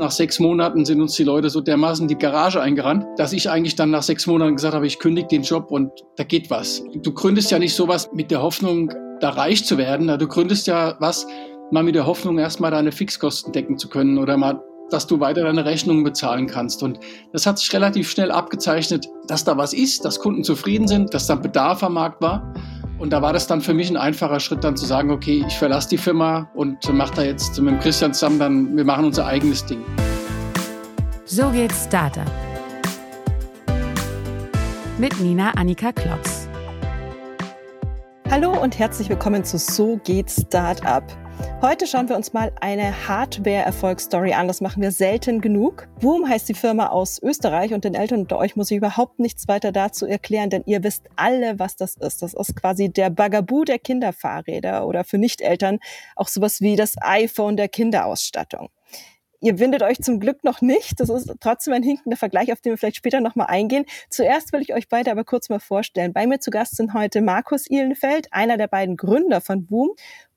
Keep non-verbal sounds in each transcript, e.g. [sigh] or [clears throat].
Nach sechs Monaten sind uns die Leute so dermaßen die Garage eingerannt, dass ich eigentlich dann nach sechs Monaten gesagt habe, ich kündige den Job und da geht was. Du gründest ja nicht sowas mit der Hoffnung, da reich zu werden. Du gründest ja was mal mit der Hoffnung, erstmal deine Fixkosten decken zu können oder mal dass du weiter deine Rechnungen bezahlen kannst. Und das hat sich relativ schnell abgezeichnet, dass da was ist, dass Kunden zufrieden sind, dass da Bedarf am Markt war. Und da war das dann für mich ein einfacher Schritt, dann zu sagen, okay, ich verlasse die Firma und mache da jetzt mit dem Christian zusammen dann, wir machen unser eigenes Ding. So geht's Startup. Mit Nina Annika Klotz. Hallo und herzlich willkommen zu So geht's Startup. Heute schauen wir uns mal eine Hardware-Erfolgsstory an. Das machen wir selten genug. Boom heißt die Firma aus Österreich und den Eltern unter euch muss ich überhaupt nichts weiter dazu erklären, denn ihr wisst alle, was das ist. Das ist quasi der Bagaboo der Kinderfahrräder oder für Nicht-Eltern auch sowas wie das iPhone der Kinderausstattung. Ihr windet euch zum Glück noch nicht. Das ist trotzdem ein hinkender Vergleich, auf den wir vielleicht später nochmal eingehen. Zuerst will ich euch beide aber kurz mal vorstellen. Bei mir zu Gast sind heute Markus Ihlenfeld, einer der beiden Gründer von Boom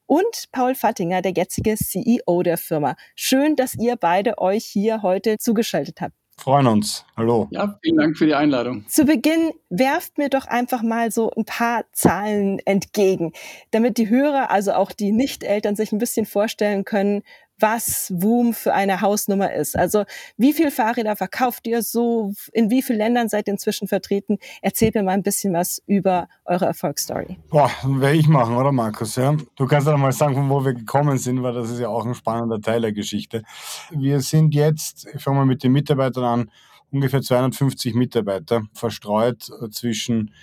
und Paul Fattinger, der jetzige CEO der Firma. Schön, dass ihr beide euch hier heute zugeschaltet habt. Freuen uns. Hallo. Ja, vielen Dank für die Einladung. Zu Beginn werft mir doch einfach mal so ein paar Zahlen entgegen, damit die Hörer, also auch die Nicht-Eltern, sich ein bisschen vorstellen können, was Woom für eine Hausnummer ist. Also wie viel Fahrräder verkauft ihr so? In wie vielen Ländern seid ihr inzwischen vertreten? Erzählt mir mal ein bisschen was über eure Erfolgsstory. Boah, werde ich machen, oder Markus? Ja? Du kannst ja mal sagen, von wo wir gekommen sind, weil das ist ja auch ein spannender Teil der Geschichte. Wir sind jetzt, ich fange mal mit den Mitarbeitern an, ungefähr 250 Mitarbeiter verstreut zwischen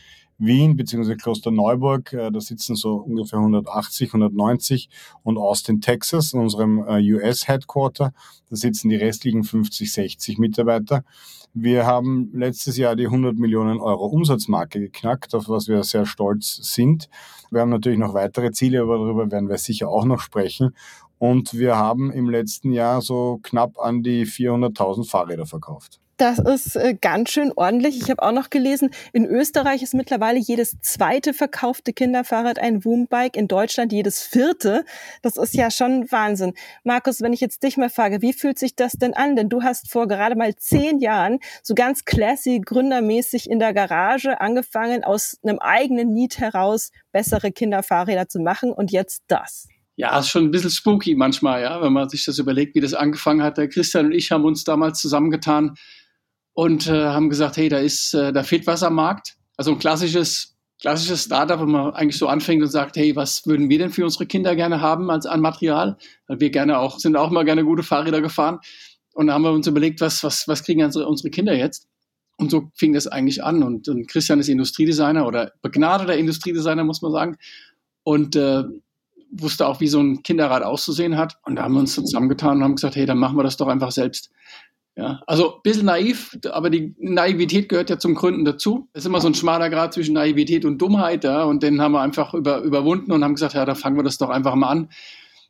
Wien bzw. Klosterneuburg, äh, da sitzen so ungefähr 180, 190 und Austin, Texas, in unserem äh, US-Headquarter, da sitzen die restlichen 50, 60 Mitarbeiter. Wir haben letztes Jahr die 100 Millionen Euro Umsatzmarke geknackt, auf was wir sehr stolz sind. Wir haben natürlich noch weitere Ziele, aber darüber werden wir sicher auch noch sprechen. Und wir haben im letzten Jahr so knapp an die 400.000 Fahrräder verkauft. Das ist äh, ganz schön ordentlich. Ich habe auch noch gelesen, in Österreich ist mittlerweile jedes zweite verkaufte Kinderfahrrad ein Woombike, in Deutschland jedes vierte. Das ist ja schon Wahnsinn. Markus, wenn ich jetzt dich mal frage, wie fühlt sich das denn an? Denn du hast vor gerade mal zehn Jahren so ganz classy, gründermäßig in der Garage angefangen, aus einem eigenen Need heraus bessere Kinderfahrräder zu machen und jetzt das. Ja, ist schon ein bisschen spooky manchmal, ja, wenn man sich das überlegt, wie das angefangen hat. Der Christian und ich haben uns damals zusammengetan, und äh, haben gesagt, hey, da ist, äh, da fehlt was am Markt. Also ein klassisches, klassisches Startup, wo man eigentlich so anfängt und sagt, hey, was würden wir denn für unsere Kinder gerne haben als an Material? Weil wir gerne auch, sind auch mal gerne gute Fahrräder gefahren. Und da haben wir uns überlegt, was, was, was kriegen unsere, unsere Kinder jetzt? Und so fing das eigentlich an. Und, und Christian ist Industriedesigner oder begnadeter Industriedesigner, muss man sagen. Und äh, wusste auch, wie so ein Kinderrad auszusehen hat. Und da haben wir uns zusammengetan und haben gesagt, hey, dann machen wir das doch einfach selbst. Ja, also ein bisschen naiv, aber die Naivität gehört ja zum Gründen dazu. Es ist immer so ein schmaler Grad zwischen Naivität und Dummheit, ja, und den haben wir einfach über, überwunden und haben gesagt, ja, da fangen wir das doch einfach mal an.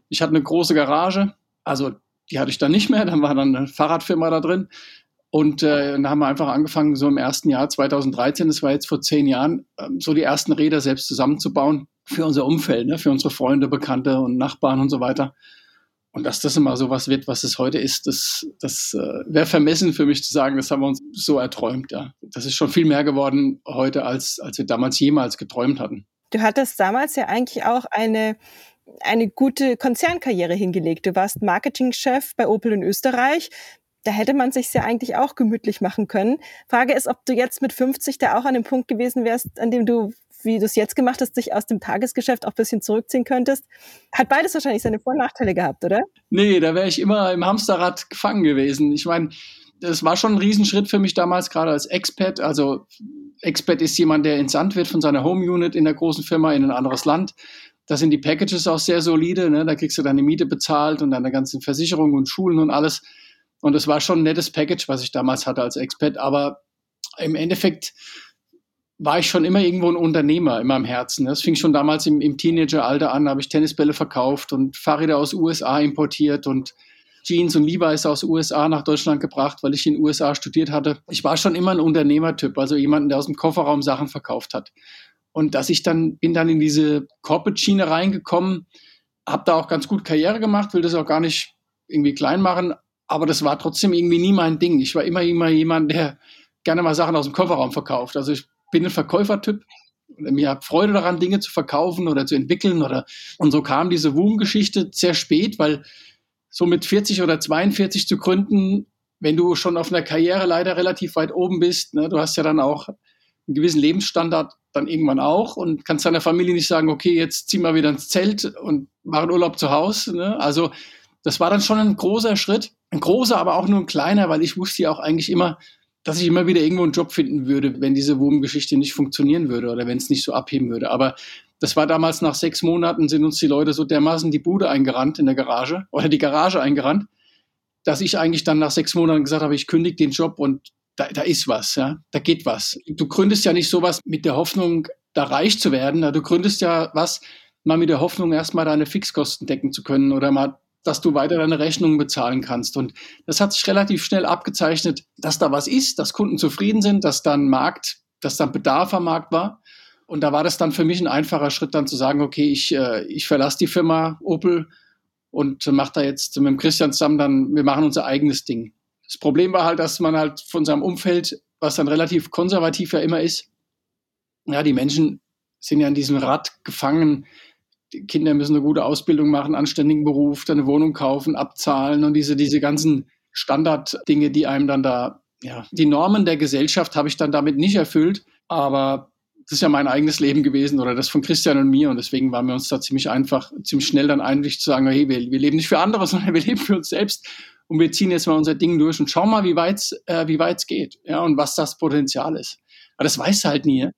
Ich hatte eine große Garage, also die hatte ich dann nicht mehr, [laughs] dann war dann eine Fahrradfirma da drin. Und äh, dann haben wir einfach angefangen, so im ersten Jahr 2013, das war jetzt vor zehn Jahren, ähm, so die ersten Räder selbst zusammenzubauen für unser Umfeld, ne, für unsere Freunde, Bekannte und Nachbarn und so weiter. Und dass das immer so was wird, was es heute ist, das, das äh, wäre vermessen für mich zu sagen, das haben wir uns so erträumt. Ja. Das ist schon viel mehr geworden heute, als, als wir damals jemals geträumt hatten. Du hattest damals ja eigentlich auch eine, eine gute Konzernkarriere hingelegt. Du warst Marketingchef bei Opel in Österreich. Da hätte man sich ja eigentlich auch gemütlich machen können. Frage ist, ob du jetzt mit 50 da auch an dem Punkt gewesen wärst, an dem du wie du es jetzt gemacht hast, dich aus dem Tagesgeschäft auch ein bisschen zurückziehen könntest. Hat beides wahrscheinlich seine Vor- und Nachteile gehabt, oder? Nee, da wäre ich immer im Hamsterrad gefangen gewesen. Ich meine, das war schon ein Riesenschritt für mich damals, gerade als Expat. Also Expat ist jemand, der entsandt wird von seiner Home Unit in der großen Firma in ein anderes Land. Da sind die Packages auch sehr solide. Ne? Da kriegst du deine Miete bezahlt und deine ganzen Versicherungen und Schulen und alles. Und das war schon ein nettes Package, was ich damals hatte als Expat. Aber im Endeffekt war ich schon immer irgendwo ein Unternehmer in meinem Herzen. Das fing schon damals im, im Teenageralter an, habe ich Tennisbälle verkauft und Fahrräder aus USA importiert und Jeans und Levi's aus USA nach Deutschland gebracht, weil ich in den USA studiert hatte. Ich war schon immer ein Unternehmertyp, also jemanden, der aus dem Kofferraum Sachen verkauft hat. Und dass ich dann bin dann in diese Corporate-Schiene reingekommen, habe da auch ganz gut Karriere gemacht, will das auch gar nicht irgendwie klein machen, aber das war trotzdem irgendwie nie mein Ding. Ich war immer, immer jemand, der gerne mal Sachen aus dem Kofferraum verkauft. Also ich bin ein Verkäufertyp. Mir hat Freude daran, Dinge zu verkaufen oder zu entwickeln. Oder und so kam diese Wum-Geschichte sehr spät, weil so mit 40 oder 42 zu gründen, wenn du schon auf einer Karriere leider relativ weit oben bist, ne, du hast ja dann auch einen gewissen Lebensstandard dann irgendwann auch und kannst deiner Familie nicht sagen, okay, jetzt zieh mal wieder ins Zelt und mach einen Urlaub zu Hause. Ne? Also das war dann schon ein großer Schritt, ein großer, aber auch nur ein kleiner, weil ich wusste ja auch eigentlich immer, dass ich immer wieder irgendwo einen Job finden würde, wenn diese Wurmgeschichte nicht funktionieren würde oder wenn es nicht so abheben würde. Aber das war damals nach sechs Monaten, sind uns die Leute so dermaßen die Bude eingerannt in der Garage oder die Garage eingerannt, dass ich eigentlich dann nach sechs Monaten gesagt habe, ich kündige den Job und da, da ist was, ja, da geht was. Du gründest ja nicht sowas mit der Hoffnung, da reich zu werden. Du gründest ja was mal mit der Hoffnung, erstmal deine Fixkosten decken zu können oder mal dass du weiter deine Rechnungen bezahlen kannst. Und das hat sich relativ schnell abgezeichnet, dass da was ist, dass Kunden zufrieden sind, dass dann Markt, dass dann Bedarf am Markt war. Und da war das dann für mich ein einfacher Schritt, dann zu sagen, okay, ich, äh, ich verlasse die Firma Opel und mache da jetzt mit dem Christian zusammen dann, wir machen unser eigenes Ding. Das Problem war halt, dass man halt von seinem Umfeld, was dann relativ konservativ ja immer ist, ja, die Menschen sind ja in diesem Rad gefangen, die Kinder müssen eine gute Ausbildung machen, anständigen Beruf, dann eine Wohnung kaufen, abzahlen und diese, diese ganzen Standarddinge, die einem dann da, ja, die Normen der Gesellschaft habe ich dann damit nicht erfüllt, aber das ist ja mein eigenes Leben gewesen oder das von Christian und mir und deswegen waren wir uns da ziemlich einfach, ziemlich schnell dann einig zu sagen, hey, wir, wir leben nicht für andere, [laughs] sondern wir leben für uns selbst und wir ziehen jetzt mal unser Ding durch und schauen mal, wie weit es äh, wie weit's geht ja, und was das Potenzial ist. Aber das weißt du halt nie.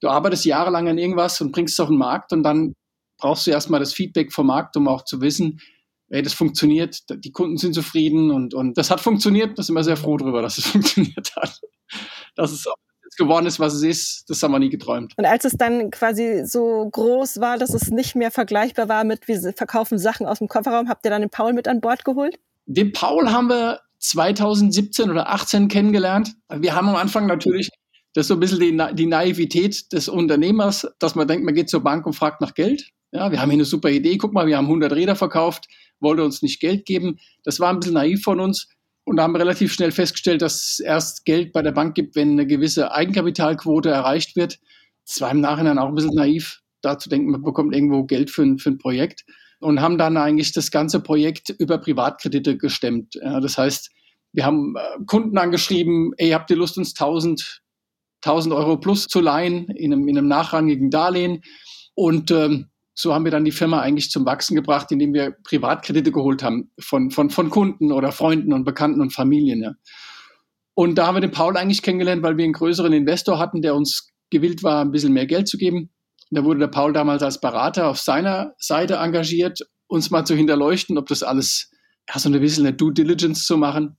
Du arbeitest jahrelang an irgendwas und bringst es auf den Markt und dann brauchst du erstmal das Feedback vom Markt, um auch zu wissen, ey, das funktioniert, die Kunden sind zufrieden und, und das hat funktioniert. Da sind wir sehr froh drüber, dass es [laughs] funktioniert hat. Dass es geworden ist, was es ist, das haben wir nie geträumt. Und als es dann quasi so groß war, dass es nicht mehr vergleichbar war mit, wir verkaufen Sachen aus dem Kofferraum, habt ihr dann den Paul mit an Bord geholt? Den Paul haben wir 2017 oder 18 kennengelernt. Wir haben am Anfang natürlich das so ein bisschen die, die Naivität des Unternehmers, dass man denkt, man geht zur Bank und fragt nach Geld. Ja, wir haben hier eine super Idee. Guck mal, wir haben 100 Räder verkauft, wollte uns nicht Geld geben. Das war ein bisschen naiv von uns. Und haben relativ schnell festgestellt, dass es erst Geld bei der Bank gibt, wenn eine gewisse Eigenkapitalquote erreicht wird. Das war im Nachhinein auch ein bisschen naiv, da zu denken, man bekommt irgendwo Geld für ein, für ein Projekt. Und haben dann eigentlich das ganze Projekt über Privatkredite gestemmt. Ja, das heißt, wir haben äh, Kunden angeschrieben, ey, habt ihr Lust, uns 1000, 1000 Euro plus zu leihen in einem, in einem nachrangigen Darlehen? Und ähm, so haben wir dann die Firma eigentlich zum Wachsen gebracht, indem wir Privatkredite geholt haben von, von, von Kunden oder Freunden und Bekannten und Familien. Ja. Und da haben wir den Paul eigentlich kennengelernt, weil wir einen größeren Investor hatten, der uns gewillt war, ein bisschen mehr Geld zu geben. Da wurde der Paul damals als Berater auf seiner Seite engagiert, uns mal zu hinterleuchten, ob das alles, ja, so ein bisschen eine Due Diligence zu machen.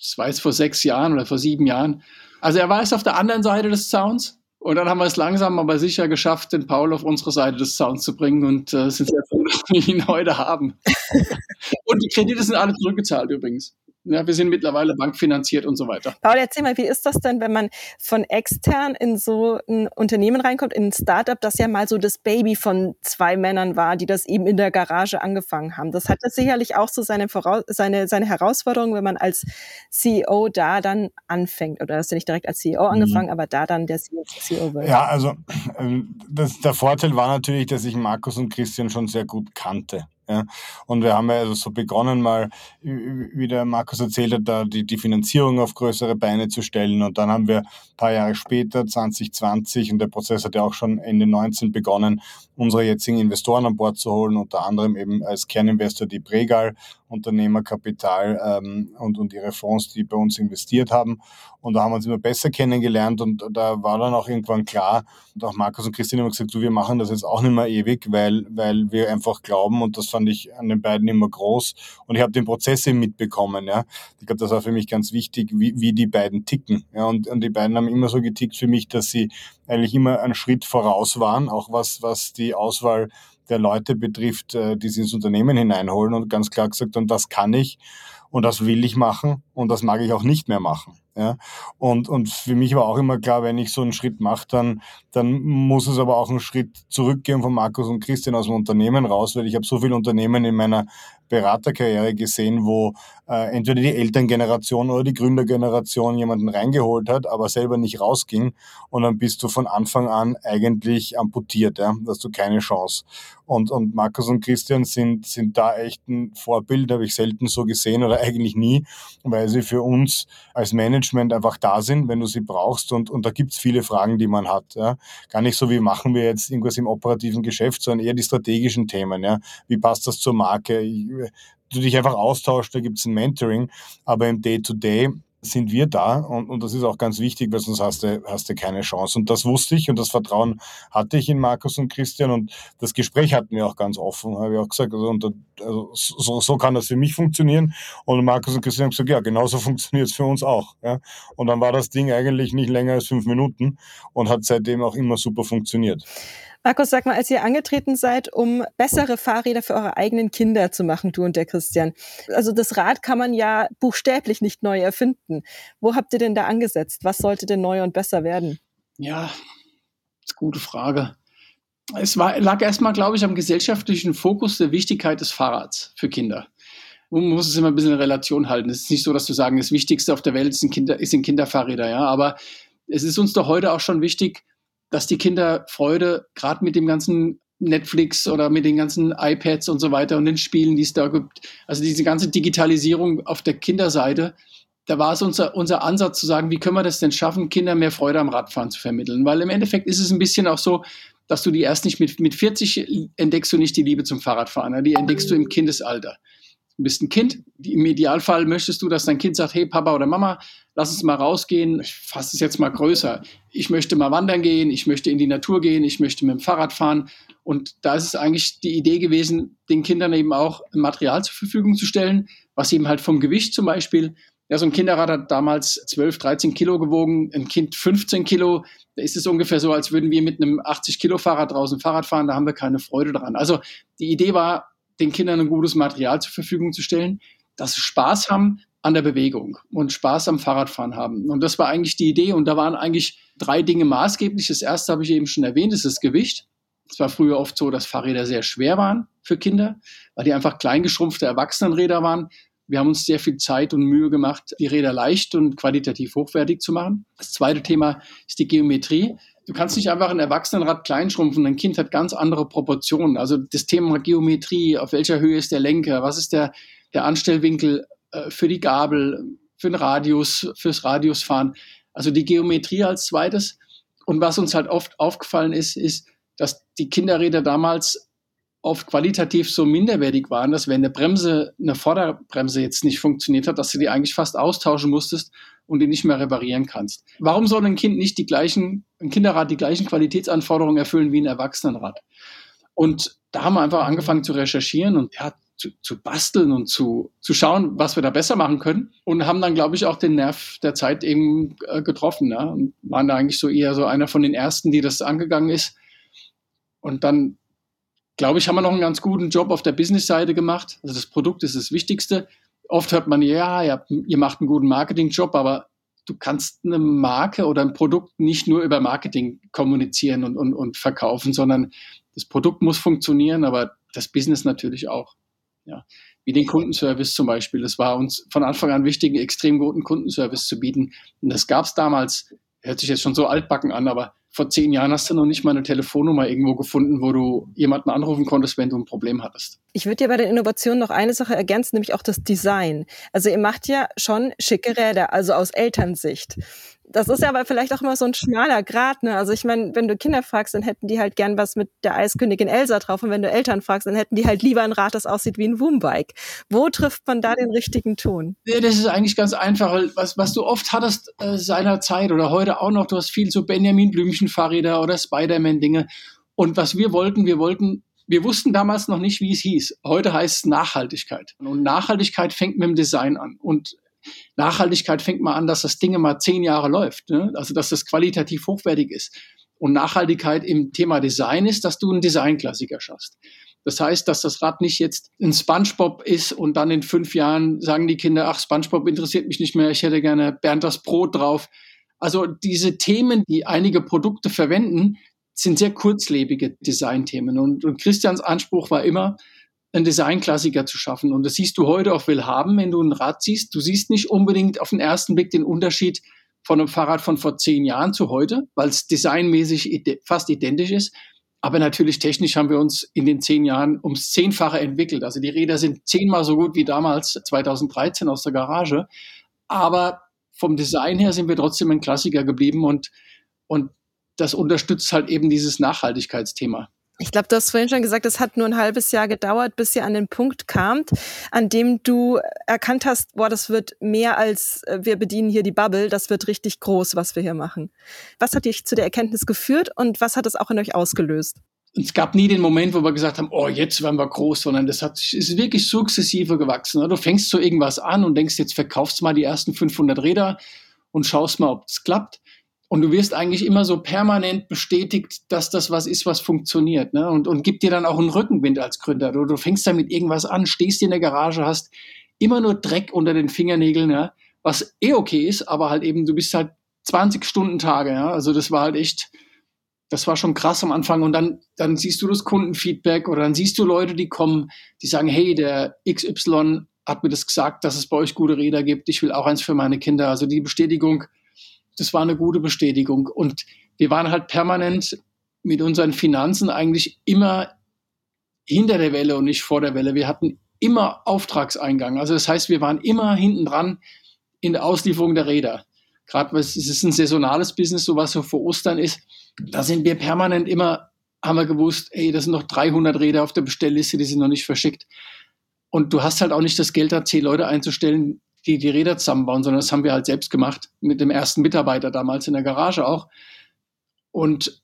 Das war jetzt vor sechs Jahren oder vor sieben Jahren. Also er war jetzt auf der anderen Seite des Zauns und dann haben wir es langsam aber sicher geschafft, den Paul auf unsere Seite des Sounds zu bringen und äh, sind sehr froh, [laughs] dass wir ihn heute haben. [laughs] und die Kredite sind alle zurückgezahlt übrigens. Ja, wir sind mittlerweile bankfinanziert und so weiter. Paul, erzähl mal, wie ist das denn, wenn man von extern in so ein Unternehmen reinkommt, in ein Startup, das ja mal so das Baby von zwei Männern war, die das eben in der Garage angefangen haben? Das hat das sicherlich auch so seine, Voraus seine, seine Herausforderung, wenn man als CEO da dann anfängt. Oder hast du nicht direkt als CEO mhm. angefangen, mhm. aber da dann der CEO wird? Ja, also ähm, das, der Vorteil war natürlich, dass ich Markus und Christian schon sehr gut kannte. Ja. Und wir haben ja also so begonnen, mal, wie der Markus erzählt hat, da die, die Finanzierung auf größere Beine zu stellen. Und dann haben wir ein paar Jahre später, 2020, und der Prozess hat ja auch schon Ende 19 begonnen, unsere jetzigen Investoren an Bord zu holen, unter anderem eben als Kerninvestor die Pregal, Unternehmerkapital ähm, und, und ihre Fonds, die bei uns investiert haben. Und da haben wir uns immer besser kennengelernt und da war dann auch irgendwann klar, und auch Markus und Christine haben gesagt, du, wir machen das jetzt auch nicht mehr ewig, weil, weil wir einfach glauben und das fand ich an den beiden immer groß und ich habe den Prozess eben mitbekommen. Ja. Ich glaube, das war für mich ganz wichtig, wie, wie die beiden ticken. Ja. Und, und die beiden haben immer so getickt für mich, dass sie eigentlich immer einen Schritt voraus waren, auch was, was die Auswahl der Leute betrifft, äh, die sie ins Unternehmen hineinholen und ganz klar gesagt, und das kann ich und das will ich machen und das mag ich auch nicht mehr machen. Ja? Und, und für mich war auch immer klar, wenn ich so einen Schritt mache, dann, dann muss es aber auch einen Schritt zurückgehen von Markus und Christian aus dem Unternehmen raus, weil ich habe so viele Unternehmen in meiner Beraterkarriere gesehen, wo äh, entweder die Elterngeneration oder die Gründergeneration jemanden reingeholt hat, aber selber nicht rausging und dann bist du von Anfang an eigentlich amputiert, ja, da hast du keine Chance. Und, und Markus und Christian sind, sind da echt ein Vorbild, habe ich selten so gesehen oder [laughs] eigentlich nie, weil sie für uns als Management einfach da sind, wenn du sie brauchst. Und, und da gibt's viele Fragen, die man hat. Ja. Gar nicht so, wie machen wir jetzt irgendwas im operativen Geschäft, sondern eher die strategischen Themen. Ja. Wie passt das zur Marke? Du dich einfach austauschst, da gibt's ein Mentoring, aber im Day-to-Day -Day sind wir da und, und das ist auch ganz wichtig, weil sonst hast du, hast du keine Chance. Und das wusste ich und das Vertrauen hatte ich in Markus und Christian und das Gespräch hatten wir auch ganz offen, habe ich auch gesagt. Also, und, also so, so kann das für mich funktionieren. Und Markus und Christian haben gesagt, ja, genauso [laughs] funktioniert es für uns auch. Ja. Und dann war das Ding eigentlich nicht länger als fünf Minuten und hat seitdem auch immer super funktioniert. Markus, sag mal, als ihr angetreten seid, um bessere Fahrräder für eure eigenen Kinder zu machen, du und der Christian. Also das Rad kann man ja buchstäblich nicht neu erfinden. Wo habt ihr denn da angesetzt? Was sollte denn neu und besser werden? Ja, gute Frage. Es war, lag erstmal, glaube ich, am gesellschaftlichen Fokus der Wichtigkeit des Fahrrads für Kinder. Man muss es immer ein bisschen in Relation halten. Es ist nicht so, dass du sagen, das Wichtigste auf der Welt sind, Kinder, sind Kinderfahrräder, ja. Aber es ist uns doch heute auch schon wichtig, dass die Kinder Freude, gerade mit dem ganzen Netflix oder mit den ganzen iPads und so weiter und den Spielen, die es da gibt, also diese ganze Digitalisierung auf der Kinderseite, da war es unser, unser Ansatz zu sagen, wie können wir das denn schaffen, Kindern mehr Freude am Radfahren zu vermitteln? Weil im Endeffekt ist es ein bisschen auch so, dass du die erst nicht mit, mit 40 entdeckst du nicht die Liebe zum Fahrradfahren, die entdeckst du im Kindesalter. Du bist ein Kind, im Idealfall möchtest du, dass dein Kind sagt, hey Papa oder Mama, lass uns mal rausgehen, ich fasse es jetzt mal größer. Ich möchte mal wandern gehen, ich möchte in die Natur gehen, ich möchte mit dem Fahrrad fahren. Und da ist es eigentlich die Idee gewesen, den Kindern eben auch Material zur Verfügung zu stellen, was eben halt vom Gewicht zum Beispiel, ja, so ein Kinderrad hat damals 12, 13 Kilo gewogen, ein Kind 15 Kilo. Da ist es ungefähr so, als würden wir mit einem 80 Kilo Fahrrad draußen Fahrrad fahren, da haben wir keine Freude dran. Also die Idee war, den Kindern ein gutes Material zur Verfügung zu stellen, dass sie Spaß haben, an der Bewegung und Spaß am Fahrradfahren haben. Und das war eigentlich die Idee. Und da waren eigentlich drei Dinge maßgeblich. Das erste habe ich eben schon erwähnt, ist das Gewicht. Es war früher oft so, dass Fahrräder sehr schwer waren für Kinder, weil die einfach kleingeschrumpfte Erwachsenenräder waren. Wir haben uns sehr viel Zeit und Mühe gemacht, die Räder leicht und qualitativ hochwertig zu machen. Das zweite Thema ist die Geometrie. Du kannst nicht einfach ein Erwachsenenrad kleinschrumpfen. Ein Kind hat ganz andere Proportionen. Also das Thema Geometrie, auf welcher Höhe ist der Lenker, was ist der, der Anstellwinkel, äh, für die Gabel, für den Radius, fürs Radiusfahren. Also die Geometrie als zweites. Und was uns halt oft aufgefallen ist, ist, dass die Kinderräder damals oft qualitativ so minderwertig waren, dass wenn eine Bremse, eine Vorderbremse jetzt nicht funktioniert hat, dass du die eigentlich fast austauschen musstest und die nicht mehr reparieren kannst. Warum soll ein Kind nicht die gleichen, ein Kinderrad die gleichen Qualitätsanforderungen erfüllen wie ein Erwachsenenrad? Und da haben wir einfach angefangen zu recherchieren und ja, zu, zu basteln und zu, zu schauen, was wir da besser machen können. Und haben dann, glaube ich, auch den Nerv der Zeit eben äh, getroffen. Ja? Und waren da eigentlich so eher so einer von den ersten, die das angegangen ist. Und dann, glaube ich, haben wir noch einen ganz guten Job auf der Business-Seite gemacht. Also das Produkt ist das Wichtigste. Oft hört man, ja, ihr, habt, ihr macht einen guten Marketing-Job, aber du kannst eine Marke oder ein Produkt nicht nur über Marketing kommunizieren und, und, und verkaufen, sondern das Produkt muss funktionieren, aber das Business natürlich auch. Ja, wie den Kundenservice zum Beispiel. Es war uns von Anfang an wichtig, einen extrem guten Kundenservice zu bieten. Und das gab es damals, hört sich jetzt schon so altbacken an, aber vor zehn Jahren hast du noch nicht mal eine Telefonnummer irgendwo gefunden, wo du jemanden anrufen konntest, wenn du ein Problem hattest. Ich würde dir bei den Innovationen noch eine Sache ergänzen, nämlich auch das Design. Also ihr macht ja schon schicke Räder, also aus Elternsicht das ist ja aber vielleicht auch immer so ein schmaler Grad. Ne? Also ich meine, wenn du Kinder fragst, dann hätten die halt gern was mit der Eiskönigin Elsa drauf. Und wenn du Eltern fragst, dann hätten die halt lieber ein Rad, das aussieht wie ein Woombike. Wo trifft man da den richtigen Ton? Ja, das ist eigentlich ganz einfach. Was, was du oft hattest äh, seiner Zeit oder heute auch noch, du hast viel so Benjamin Blümchen Fahrräder oder Spider-Man Dinge. Und was wir wollten, wir wollten wir wussten damals noch nicht, wie es hieß. Heute heißt es Nachhaltigkeit. Und Nachhaltigkeit fängt mit dem Design an. Und Nachhaltigkeit fängt mal an, dass das Ding mal zehn Jahre läuft, ne? also dass das qualitativ hochwertig ist. Und Nachhaltigkeit im Thema Design ist, dass du einen Designklassiker schaffst. Das heißt, dass das Rad nicht jetzt ein SpongeBob ist und dann in fünf Jahren sagen die Kinder, ach, SpongeBob interessiert mich nicht mehr, ich hätte gerne Bernd das Brot drauf. Also diese Themen, die einige Produkte verwenden, sind sehr kurzlebige Designthemen. Und, und Christians Anspruch war immer, einen Designklassiker zu schaffen. Und das siehst du heute auf Willhaben, wenn du ein Rad siehst. Du siehst nicht unbedingt auf den ersten Blick den Unterschied von einem Fahrrad von vor zehn Jahren zu heute, weil es designmäßig fast identisch ist. Aber natürlich technisch haben wir uns in den zehn Jahren ums Zehnfache entwickelt. Also die Räder sind zehnmal so gut wie damals 2013 aus der Garage. Aber vom Design her sind wir trotzdem ein Klassiker geblieben und, und das unterstützt halt eben dieses Nachhaltigkeitsthema. Ich glaube, du hast vorhin schon gesagt, es hat nur ein halbes Jahr gedauert, bis ihr an den Punkt kamt, an dem du erkannt hast, boah, das wird mehr als äh, wir bedienen hier die Bubble, das wird richtig groß, was wir hier machen. Was hat dich zu der Erkenntnis geführt und was hat es auch in euch ausgelöst? es gab nie den Moment, wo wir gesagt haben, oh, jetzt werden wir groß, sondern das hat, ist wirklich sukzessive gewachsen. Du fängst so irgendwas an und denkst, jetzt verkaufst mal die ersten 500 Räder und schaust mal, ob es klappt. Und du wirst eigentlich immer so permanent bestätigt, dass das was ist, was funktioniert. Ne? Und, und gibt dir dann auch einen Rückenwind als Gründer. Du, du fängst damit irgendwas an, stehst in der Garage, hast immer nur Dreck unter den Fingernägeln, ja? was eh okay ist, aber halt eben, du bist halt 20 Stunden Tage. Ja? Also das war halt echt, das war schon krass am Anfang. Und dann, dann siehst du das Kundenfeedback oder dann siehst du Leute, die kommen, die sagen, hey, der XY hat mir das gesagt, dass es bei euch gute Räder gibt. Ich will auch eins für meine Kinder. Also die Bestätigung, das war eine gute Bestätigung. Und wir waren halt permanent mit unseren Finanzen eigentlich immer hinter der Welle und nicht vor der Welle. Wir hatten immer Auftragseingang. Also das heißt, wir waren immer hinten dran in der Auslieferung der Räder. Gerade es ist ein saisonales Business, so was so vor Ostern ist. Da sind wir permanent immer, haben wir gewusst, ey, das sind noch 300 Räder auf der Bestellliste, die sind noch nicht verschickt. Und du hast halt auch nicht das Geld da, zehn Leute einzustellen, die die Räder zusammenbauen, sondern das haben wir halt selbst gemacht, mit dem ersten Mitarbeiter damals in der Garage auch. Und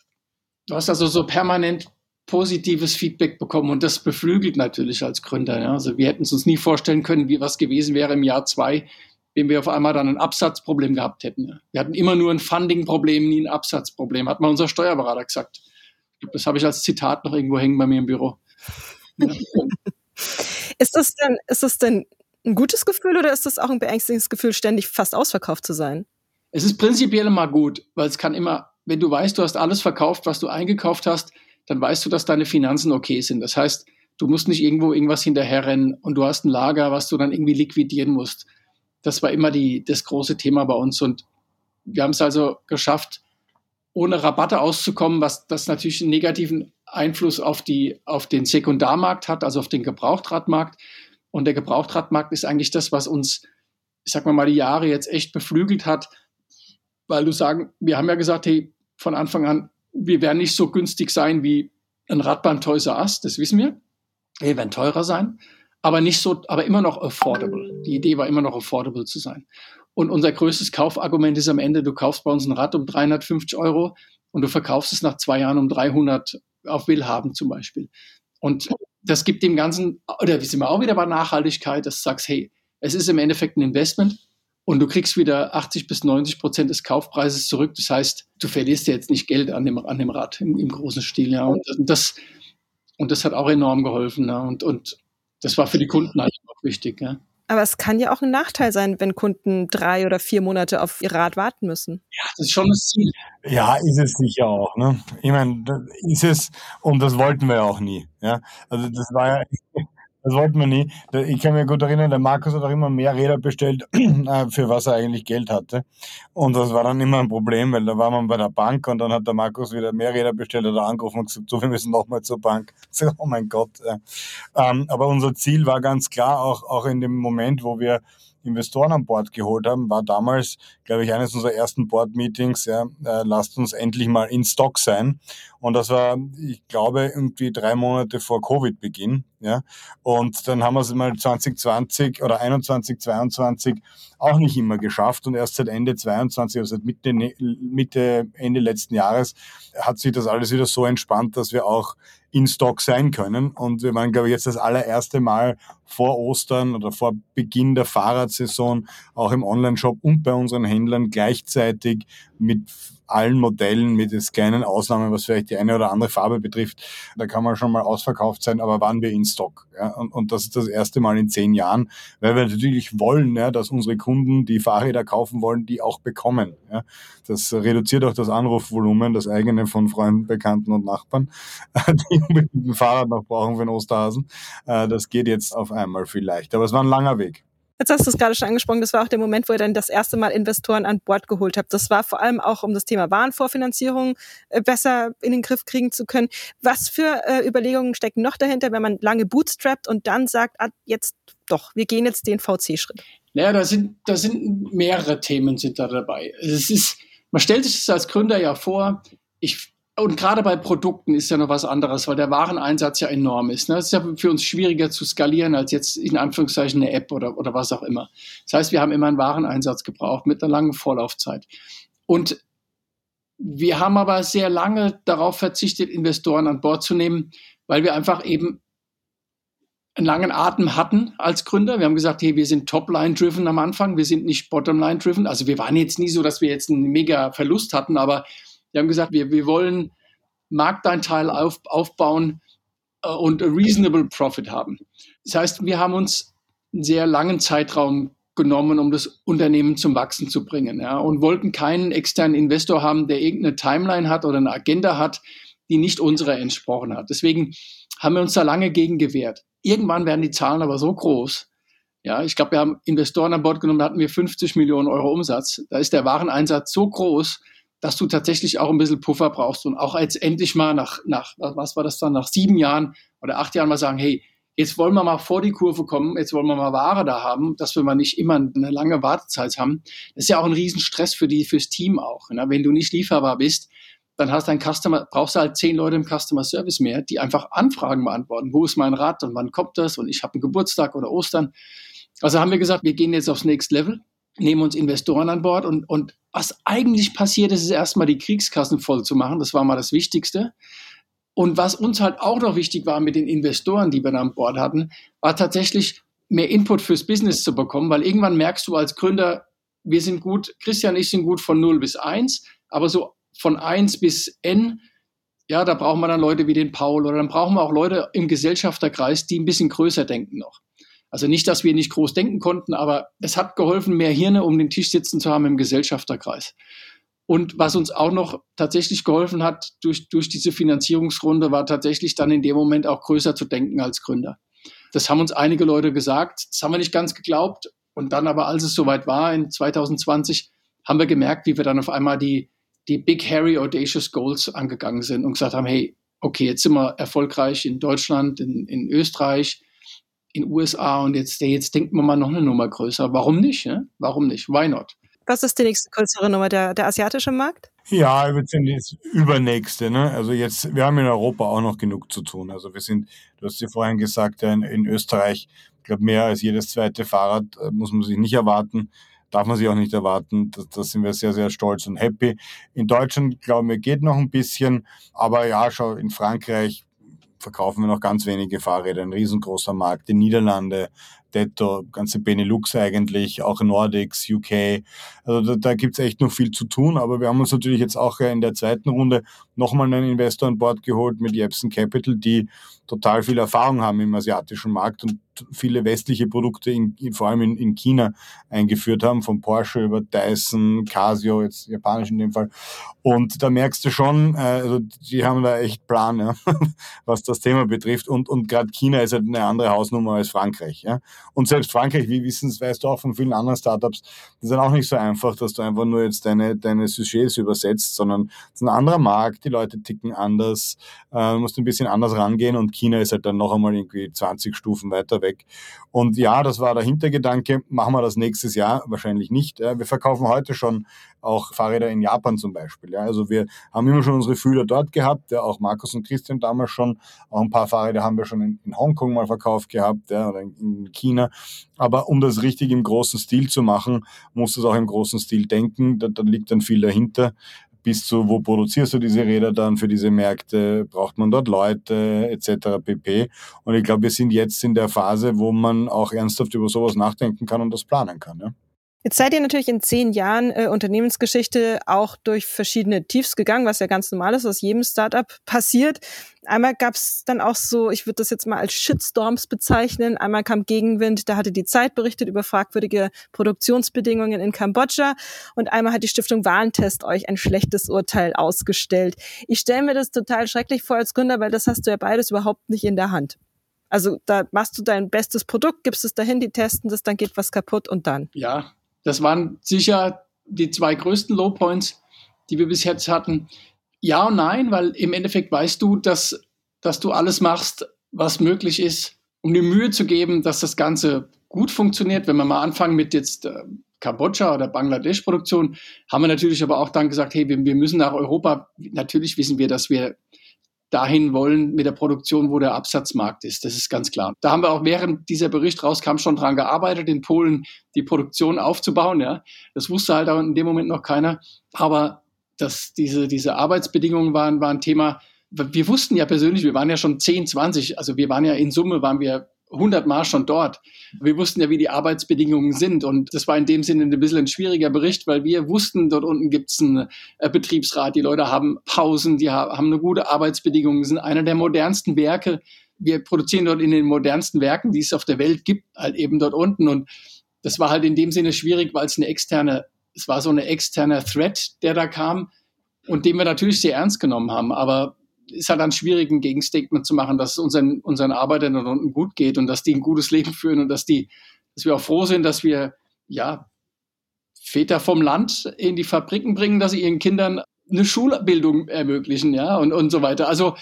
du hast also so permanent positives Feedback bekommen und das beflügelt natürlich als Gründer. Ja. Also wir hätten es uns nie vorstellen können, wie was gewesen wäre im Jahr zwei, wenn wir auf einmal dann ein Absatzproblem gehabt hätten. Wir hatten immer nur ein Funding-Problem, nie ein Absatzproblem, hat mal unser Steuerberater gesagt. Das habe ich als Zitat noch irgendwo hängen bei mir im Büro. Ja. [laughs] ist das denn, ist das denn ein gutes Gefühl oder ist das auch ein beängstigendes Gefühl, ständig fast ausverkauft zu sein? Es ist prinzipiell immer gut, weil es kann immer, wenn du weißt, du hast alles verkauft, was du eingekauft hast, dann weißt du, dass deine Finanzen okay sind. Das heißt, du musst nicht irgendwo irgendwas hinterherrennen und du hast ein Lager, was du dann irgendwie liquidieren musst. Das war immer die, das große Thema bei uns und wir haben es also geschafft, ohne Rabatte auszukommen, was das natürlich einen negativen Einfluss auf, die, auf den Sekundarmarkt hat, also auf den Gebrauchtradmarkt. Und der Gebrauchtradmarkt ist eigentlich das, was uns, ich sag mal, mal die Jahre jetzt echt beflügelt hat, weil du sagen, wir haben ja gesagt, hey, von Anfang an, wir werden nicht so günstig sein wie ein Rad beim Toys das wissen wir. Wir werden teurer sein, aber nicht so, aber immer noch affordable. Die Idee war immer noch affordable zu sein. Und unser größtes Kaufargument ist am Ende, du kaufst bei uns ein Rad um 350 Euro und du verkaufst es nach zwei Jahren um 300 auf Willhaben zum Beispiel. Und das gibt dem Ganzen, oder wir sind wir auch wieder bei Nachhaltigkeit, dass du sagst, hey, es ist im Endeffekt ein Investment und du kriegst wieder 80 bis 90 Prozent des Kaufpreises zurück. Das heißt, du verlierst ja jetzt nicht Geld an dem, an dem Rad im, im großen Stil. Ja. Und das, und das hat auch enorm geholfen. Ja. Und, und das war für die Kunden eigentlich auch wichtig. Ja. Aber es kann ja auch ein Nachteil sein, wenn Kunden drei oder vier Monate auf ihr Rad warten müssen. Ja, das ist schon das Ziel. Ja, ist es sicher auch. Ne? Ich meine, ist es, und das wollten wir ja auch nie. Ja? Also das war ja, [laughs] das wollten wir nie. Ich kann mich gut erinnern, der Markus hat auch immer mehr Räder bestellt, [clears throat] äh, für was er eigentlich Geld hatte. Und das war dann immer ein Problem, weil da war man bei der Bank und dann hat der Markus wieder mehr Räder bestellt, hat er angerufen und gesagt, so, wir müssen nochmal zur Bank. [laughs] Sag, oh mein Gott. Ähm, aber unser Ziel war ganz klar, auch, auch in dem Moment, wo wir Investoren an Bord geholt haben, war damals, glaube ich, eines unserer ersten Board-Meetings, ja, äh, lasst uns endlich mal in Stock sein. Und das war, ich glaube, irgendwie drei Monate vor Covid-Beginn. Ja. Und dann haben wir es mal 2020 oder 21, 22 auch nicht immer geschafft. Und erst seit Ende 22, also seit Mitte, Mitte, Ende letzten Jahres, hat sich das alles wieder so entspannt, dass wir auch in Stock sein können. Und wir waren, glaube ich, jetzt das allererste Mal vor Ostern oder vor Beginn der Fahrradsaison auch im Online-Shop und bei unseren Händlern gleichzeitig mit allen Modellen mit jetzt kleinen Ausnahmen, was vielleicht die eine oder andere Farbe betrifft. Da kann man schon mal ausverkauft sein, aber waren wir in Stock. Ja? Und, und das ist das erste Mal in zehn Jahren, weil wir natürlich wollen, ja, dass unsere Kunden, die Fahrräder kaufen wollen, die auch bekommen. Ja? Das reduziert auch das Anrufvolumen, das eigene von Freunden, Bekannten und Nachbarn, [laughs] die unbedingt ein Fahrrad noch brauchen für den Osterhasen. Äh, das geht jetzt auf einmal viel leichter. Aber es war ein langer Weg. Jetzt hast du es gerade schon angesprochen, das war auch der Moment, wo ihr dann das erste Mal Investoren an Bord geholt habt. Das war vor allem auch, um das Thema Warenvorfinanzierung äh, besser in den Griff kriegen zu können. Was für äh, Überlegungen stecken noch dahinter, wenn man lange bootstrappt und dann sagt, ah, jetzt doch, wir gehen jetzt den VC-Schritt? Naja, da sind, da sind mehrere Themen sind da dabei. Es ist, man stellt sich das als Gründer ja vor, ich und gerade bei Produkten ist ja noch was anderes, weil der Wareneinsatz ja enorm ist. Ne? Es ist ja für uns schwieriger zu skalieren als jetzt in Anführungszeichen eine App oder, oder was auch immer. Das heißt, wir haben immer einen Wareneinsatz gebraucht mit einer langen Vorlaufzeit. Und wir haben aber sehr lange darauf verzichtet, Investoren an Bord zu nehmen, weil wir einfach eben einen langen Atem hatten als Gründer. Wir haben gesagt, hey, wir sind Top-Line-driven am Anfang, wir sind nicht Bottom-Line-driven. Also wir waren jetzt nie so, dass wir jetzt einen mega Verlust hatten, aber wir haben gesagt, wir, wir wollen Markteinteil auf, aufbauen äh, und a reasonable profit haben. Das heißt, wir haben uns einen sehr langen Zeitraum genommen, um das Unternehmen zum Wachsen zu bringen. Ja, und wollten keinen externen Investor haben, der irgendeine Timeline hat oder eine Agenda hat, die nicht unserer entsprochen hat. Deswegen haben wir uns da lange gegen gewehrt. Irgendwann werden die Zahlen aber so groß. Ja, ich glaube, wir haben Investoren an Bord genommen, da hatten wir 50 Millionen Euro Umsatz. Da ist der Wareneinsatz so groß, dass du tatsächlich auch ein bisschen Puffer brauchst und auch als endlich mal nach, nach, was war das dann, nach sieben Jahren oder acht Jahren mal sagen, hey, jetzt wollen wir mal vor die Kurve kommen, jetzt wollen wir mal Ware da haben, dass wir mal nicht immer eine lange Wartezeit haben. Das ist ja auch ein Riesenstress für die, fürs Team auch. Ne? Wenn du nicht lieferbar bist, dann hast dein Customer, brauchst du halt zehn Leute im Customer Service mehr, die einfach Anfragen beantworten. Wo ist mein Rad und wann kommt das? Und ich habe einen Geburtstag oder Ostern. Also haben wir gesagt, wir gehen jetzt aufs Next Level nehmen uns Investoren an Bord und, und was eigentlich passiert ist, ist erstmal die Kriegskassen voll zu machen. Das war mal das Wichtigste. Und was uns halt auch noch wichtig war mit den Investoren, die wir da an Bord hatten, war tatsächlich mehr Input fürs Business zu bekommen, weil irgendwann merkst du als Gründer, wir sind gut, Christian und ich sind gut von 0 bis 1, aber so von 1 bis N, ja, da brauchen wir dann Leute wie den Paul oder dann brauchen wir auch Leute im Gesellschafterkreis, die ein bisschen größer denken noch. Also nicht, dass wir nicht groß denken konnten, aber es hat geholfen, mehr Hirne um den Tisch sitzen zu haben im Gesellschafterkreis. Und was uns auch noch tatsächlich geholfen hat durch, durch diese Finanzierungsrunde, war tatsächlich dann in dem Moment auch größer zu denken als Gründer. Das haben uns einige Leute gesagt, das haben wir nicht ganz geglaubt. Und dann aber, als es soweit war, in 2020, haben wir gemerkt, wie wir dann auf einmal die, die Big Harry Audacious Goals angegangen sind und gesagt haben, hey, okay, jetzt sind wir erfolgreich in Deutschland, in, in Österreich, in USA und jetzt, jetzt denkt man mal noch eine Nummer größer. Warum nicht? Ne? Warum nicht? Why not? Was ist die nächste größere Nummer, der, der asiatische Markt? Ja, wir sind jetzt übernächste. Ne? Also jetzt, wir haben in Europa auch noch genug zu tun. Also wir sind, du hast ja vorhin gesagt, in, in Österreich, ich glaube, mehr als jedes zweite Fahrrad äh, muss man sich nicht erwarten darf man sich auch nicht erwarten. Da, da sind wir sehr, sehr stolz und happy. In Deutschland, glauben wir, geht noch ein bisschen. Aber ja, schau, in Frankreich verkaufen wir noch ganz wenige Fahrräder, ein riesengroßer Markt. Die Niederlande, Detto, ganze Benelux eigentlich, auch Nordics, UK. Also da, da gibt es echt noch viel zu tun, aber wir haben uns natürlich jetzt auch in der zweiten Runde nochmal einen Investor an Bord geholt mit Jepsen Capital, die total viel Erfahrung haben im asiatischen Markt und viele westliche Produkte, in, vor allem in, in China, eingeführt haben, von Porsche über Dyson, Casio, jetzt japanisch in dem Fall. Und da merkst du schon, äh, also die haben da echt Plan, ja, [laughs] was das Thema betrifft. Und, und gerade China ist halt eine andere Hausnummer als Frankreich. Ja. Und selbst Frankreich, wie wissen es, weißt du auch von vielen anderen Startups, das ist dann auch nicht so einfach, dass du einfach nur jetzt deine, deine Sujets übersetzt, sondern es ist ein anderer Markt, die Leute ticken anders, äh, musst ein bisschen anders rangehen und China ist halt dann noch einmal irgendwie 20 Stufen weiter weg. Und ja, das war der Hintergedanke, machen wir das nächstes Jahr? Wahrscheinlich nicht. Ja. Wir verkaufen heute schon auch Fahrräder in Japan zum Beispiel. Ja. Also wir haben immer schon unsere Fühler dort gehabt, ja, auch Markus und Christian damals schon, auch ein paar Fahrräder haben wir schon in, in Hongkong mal verkauft gehabt ja, oder in, in China. Aber um das richtig im großen Stil zu machen, musst du es auch im großen Stil denken. Da, da liegt dann viel dahinter bis zu, wo produzierst du diese Räder dann für diese Märkte, braucht man dort Leute etc. pp. Und ich glaube, wir sind jetzt in der Phase, wo man auch ernsthaft über sowas nachdenken kann und das planen kann. Ja? Jetzt seid ihr natürlich in zehn Jahren äh, Unternehmensgeschichte auch durch verschiedene Tiefs gegangen, was ja ganz normal ist, was jedem Startup passiert. Einmal gab es dann auch so, ich würde das jetzt mal als Shitstorms bezeichnen. Einmal kam Gegenwind, da hatte die Zeit berichtet über fragwürdige Produktionsbedingungen in Kambodscha und einmal hat die Stiftung Warentest euch ein schlechtes Urteil ausgestellt. Ich stelle mir das total schrecklich vor als Gründer, weil das hast du ja beides überhaupt nicht in der Hand. Also da machst du dein bestes Produkt, gibst es dahin, die testen das, dann geht was kaputt und dann. Ja, das waren sicher die zwei größten Low Points, die wir bis jetzt hatten. Ja und nein, weil im Endeffekt weißt du, dass, dass du alles machst, was möglich ist, um die Mühe zu geben, dass das Ganze gut funktioniert. Wenn wir mal anfangen mit jetzt äh, Kambodscha oder Bangladesch-Produktion, haben wir natürlich aber auch dann gesagt, hey, wir, wir müssen nach Europa. Natürlich wissen wir, dass wir dahin wollen mit der Produktion, wo der Absatzmarkt ist. Das ist ganz klar. Da haben wir auch während dieser Bericht rauskam schon dran gearbeitet, in Polen die Produktion aufzubauen. Ja, das wusste halt auch in dem Moment noch keiner. Aber dass diese, diese Arbeitsbedingungen waren, waren ein Thema. Wir wussten ja persönlich, wir waren ja schon 10, 20, also wir waren ja in Summe, waren wir 100 Mal schon dort. Wir wussten ja, wie die Arbeitsbedingungen sind. Und das war in dem Sinne ein bisschen ein schwieriger Bericht, weil wir wussten, dort unten gibt es einen äh, Betriebsrat. Die Leute haben Pausen, die haben eine gute Arbeitsbedingungen, sind einer der modernsten Werke. Wir produzieren dort in den modernsten Werken, die es auf der Welt gibt, halt eben dort unten. Und das war halt in dem Sinne schwierig, weil es eine externe, es war so eine externe Threat, der da kam und den wir natürlich sehr ernst genommen haben. Aber ist halt dann schwierig, ein Gegenstatement zu machen, dass es unseren, unseren Arbeitern da unten gut geht und dass die ein gutes Leben führen und dass die, dass wir auch froh sind, dass wir, ja, Väter vom Land in die Fabriken bringen, dass sie ihren Kindern eine Schulbildung ermöglichen, ja, und, und so weiter. Also,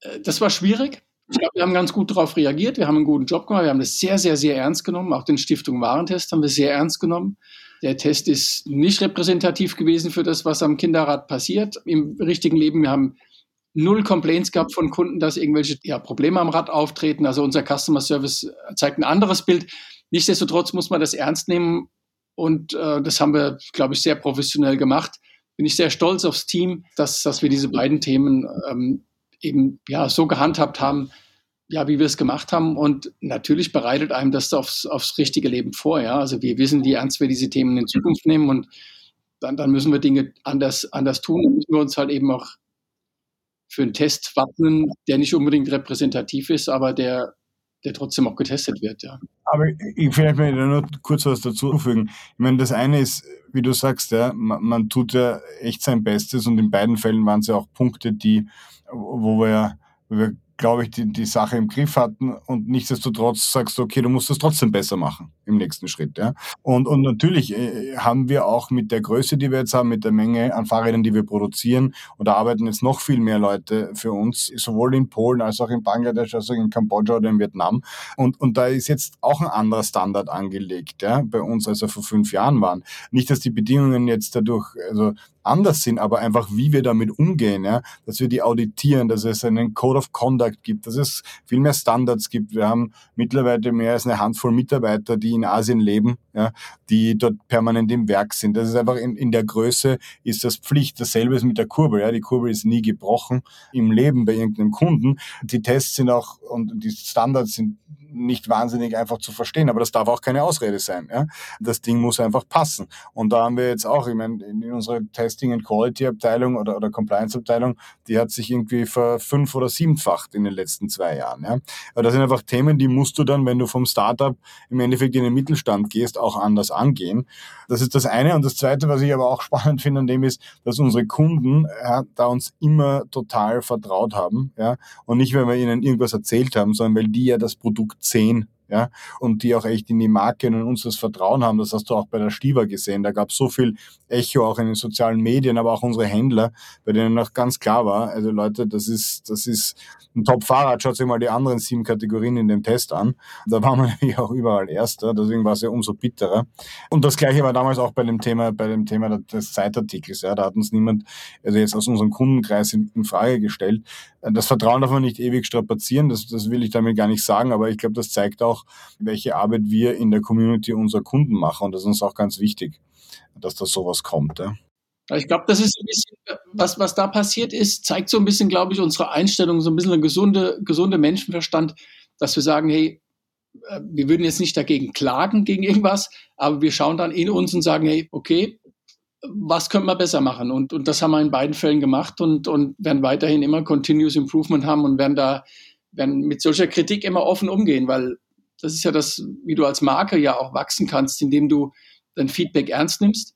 äh, das war schwierig. Ich glaube, wir haben ganz gut darauf reagiert. Wir haben einen guten Job gemacht. Wir haben das sehr, sehr, sehr ernst genommen. Auch den Stiftung Warentest haben wir sehr ernst genommen. Der Test ist nicht repräsentativ gewesen für das, was am Kinderrad passiert im richtigen Leben. Wir haben null Complaints gehabt von Kunden, dass irgendwelche ja, Probleme am Rad auftreten. Also unser Customer Service zeigt ein anderes Bild. Nichtsdestotrotz muss man das ernst nehmen und äh, das haben wir, glaube ich, sehr professionell gemacht. Bin ich sehr stolz aufs Team, dass, dass wir diese beiden Themen ähm, eben ja so gehandhabt haben, ja, wie wir es gemacht haben. Und natürlich bereitet einem das aufs, aufs richtige Leben vor. Ja? Also wir wissen, wie ernst wir diese Themen in Zukunft nehmen und dann, dann müssen wir Dinge anders, anders tun. Dann müssen wir uns halt eben auch für einen Test wappnen, der nicht unbedingt repräsentativ ist, aber der, der trotzdem auch getestet wird, ja. Aber ich vielleicht mal nur kurz was dazu fügen. Ich meine, das eine ist, wie du sagst, ja, man, man tut ja echt sein Bestes und in beiden Fällen waren es ja auch Punkte, die, wo wir, wo wir glaube ich, die, die Sache im Griff hatten und nichtsdestotrotz sagst du, okay, du musst das trotzdem besser machen im nächsten Schritt. Ja? Und, und natürlich äh, haben wir auch mit der Größe, die wir jetzt haben, mit der Menge an Fahrrädern, die wir produzieren, und da arbeiten jetzt noch viel mehr Leute für uns, sowohl in Polen als auch in Bangladesch, als auch in Kambodscha oder in Vietnam. Und, und da ist jetzt auch ein anderer Standard angelegt ja, bei uns, als er vor fünf Jahren waren. Nicht, dass die Bedingungen jetzt dadurch, also anders sind, aber einfach wie wir damit umgehen, ja, dass wir die auditieren, dass es einen Code of Conduct gibt, dass es viel mehr Standards gibt. Wir haben mittlerweile mehr als eine Handvoll Mitarbeiter, die in Asien leben, ja, die dort permanent im Werk sind. Das ist einfach in, in der Größe ist das Pflicht. Dasselbe ist mit der Kurbel, ja, die Kurbel ist nie gebrochen im Leben bei irgendeinem Kunden. Die Tests sind auch und die Standards sind nicht wahnsinnig einfach zu verstehen, aber das darf auch keine Ausrede sein. Ja? Das Ding muss einfach passen. Und da haben wir jetzt auch, ich meine, in unserer Testing and Quality Abteilung oder, oder Compliance Abteilung, die hat sich irgendwie verfünf- oder siebenfacht in den letzten zwei Jahren. Ja? Aber das sind einfach Themen, die musst du dann, wenn du vom Startup im Endeffekt in den Mittelstand gehst, auch anders angehen. Das ist das eine. Und das zweite, was ich aber auch [laughs] spannend finde an dem ist, dass unsere Kunden ja, da uns immer total vertraut haben. Ja? Und nicht, weil wir ihnen irgendwas erzählt haben, sondern weil die ja das Produkt sehen ja, und die auch echt in die Marke und uns das Vertrauen haben. Das hast du auch bei der Stiva gesehen. Da gab es so viel Echo auch in den sozialen Medien, aber auch unsere Händler, bei denen noch ganz klar war, also Leute, das ist, das ist ein Top-Fahrrad. Schaut sich mal die anderen sieben Kategorien in dem Test an. Da waren wir [laughs] nämlich auch überall Erster, deswegen war es ja umso bitterer. Und das Gleiche war damals auch bei dem Thema, bei dem Thema des Zeitartikels. Ja, da hat uns niemand, also jetzt aus unserem Kundenkreis in, in Frage gestellt. Das Vertrauen darf man nicht ewig strapazieren, das, das will ich damit gar nicht sagen, aber ich glaube, das zeigt auch, welche Arbeit wir in der Community unserer Kunden machen. Und das ist uns auch ganz wichtig, dass da sowas kommt. Ja. Ich glaube, das ist ein bisschen, was, was da passiert ist, zeigt so ein bisschen, glaube ich, unsere Einstellung, so ein bisschen ein gesunde, gesunde Menschenverstand, dass wir sagen, hey, äh, wir würden jetzt nicht dagegen klagen, gegen irgendwas, aber wir schauen dann in uns und sagen, hey, okay, was können wir besser machen? Und, und das haben wir in beiden Fällen gemacht und, und werden weiterhin immer Continuous Improvement haben und werden da werden mit solcher Kritik immer offen umgehen, weil das ist ja das, wie du als Marke ja auch wachsen kannst, indem du dein Feedback ernst nimmst,